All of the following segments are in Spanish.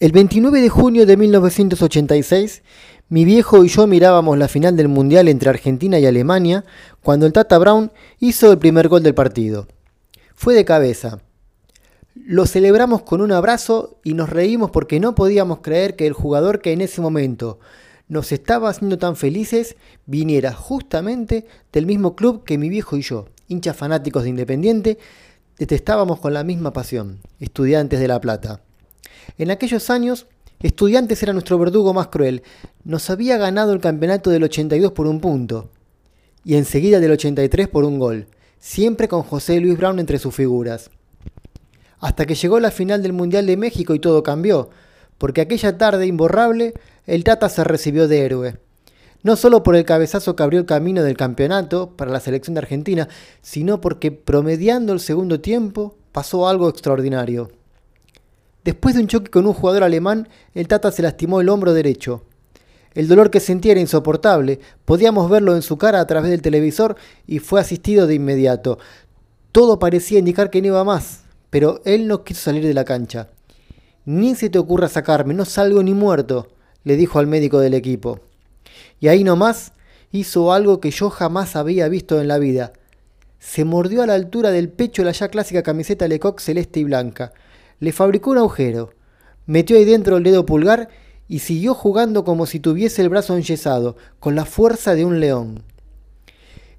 El 29 de junio de 1986, mi viejo y yo mirábamos la final del Mundial entre Argentina y Alemania cuando el Tata Brown hizo el primer gol del partido. Fue de cabeza. Lo celebramos con un abrazo y nos reímos porque no podíamos creer que el jugador que en ese momento nos estaba haciendo tan felices viniera justamente del mismo club que mi viejo y yo, hinchas fanáticos de Independiente, detestábamos con la misma pasión, estudiantes de La Plata. En aquellos años, Estudiantes era nuestro verdugo más cruel. Nos había ganado el campeonato del 82 por un punto y enseguida del 83 por un gol, siempre con José Luis Brown entre sus figuras. Hasta que llegó la final del Mundial de México y todo cambió, porque aquella tarde imborrable el Tata se recibió de héroe. No solo por el cabezazo que abrió el camino del campeonato para la selección de Argentina, sino porque promediando el segundo tiempo pasó algo extraordinario. Después de un choque con un jugador alemán, el Tata se lastimó el hombro derecho. El dolor que sentía era insoportable, podíamos verlo en su cara a través del televisor y fue asistido de inmediato. Todo parecía indicar que no iba más, pero él no quiso salir de la cancha. Ni se te ocurra sacarme, no salgo ni muerto, le dijo al médico del equipo. Y ahí nomás hizo algo que yo jamás había visto en la vida. Se mordió a la altura del pecho la ya clásica camiseta Lecoq celeste y blanca le fabricó un agujero, metió ahí dentro el dedo pulgar y siguió jugando como si tuviese el brazo enyesado, con la fuerza de un león.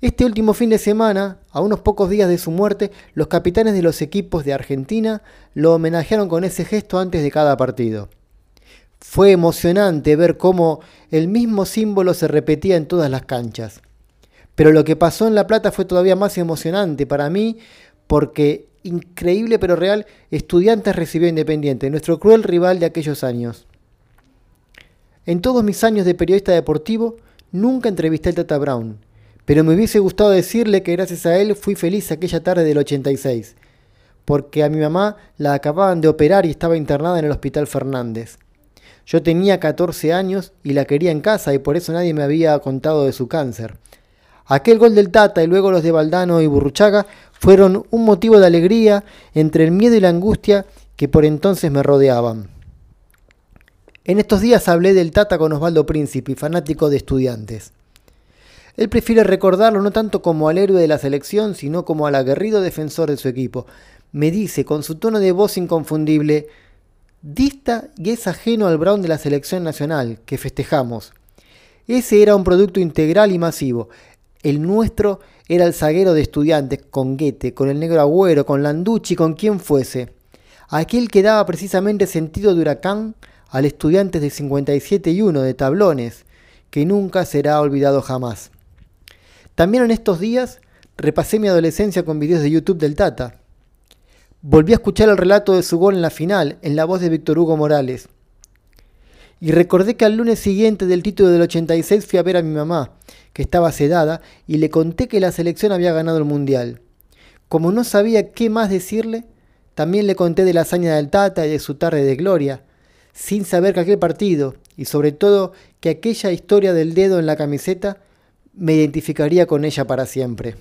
Este último fin de semana, a unos pocos días de su muerte, los capitanes de los equipos de Argentina lo homenajearon con ese gesto antes de cada partido. Fue emocionante ver cómo el mismo símbolo se repetía en todas las canchas. Pero lo que pasó en La Plata fue todavía más emocionante para mí porque increíble pero real, Estudiantes recibió Independiente, nuestro cruel rival de aquellos años. En todos mis años de periodista deportivo, nunca entrevisté al Tata Brown, pero me hubiese gustado decirle que gracias a él fui feliz aquella tarde del 86, porque a mi mamá la acababan de operar y estaba internada en el Hospital Fernández. Yo tenía 14 años y la quería en casa y por eso nadie me había contado de su cáncer. Aquel gol del Tata y luego los de Valdano y Burruchaga fueron un motivo de alegría entre el miedo y la angustia que por entonces me rodeaban. En estos días hablé del Tata con Osvaldo Príncipe, fanático de estudiantes. Él prefiere recordarlo no tanto como al héroe de la selección, sino como al aguerrido defensor de su equipo. Me dice con su tono de voz inconfundible, dista y es ajeno al Brown de la selección nacional, que festejamos. Ese era un producto integral y masivo. El nuestro era el zaguero de estudiantes, con Guete, con el negro Agüero, con Landucci, con quien fuese. Aquel que daba precisamente sentido de huracán al estudiante de 57 y 1 de tablones, que nunca será olvidado jamás. También en estos días repasé mi adolescencia con videos de YouTube del Tata. Volví a escuchar el relato de su gol en la final, en la voz de Víctor Hugo Morales. Y recordé que al lunes siguiente del título del 86 fui a ver a mi mamá, que estaba sedada, y le conté que la selección había ganado el Mundial. Como no sabía qué más decirle, también le conté de la hazaña del Tata y de su tarde de gloria, sin saber que aquel partido, y sobre todo que aquella historia del dedo en la camiseta, me identificaría con ella para siempre.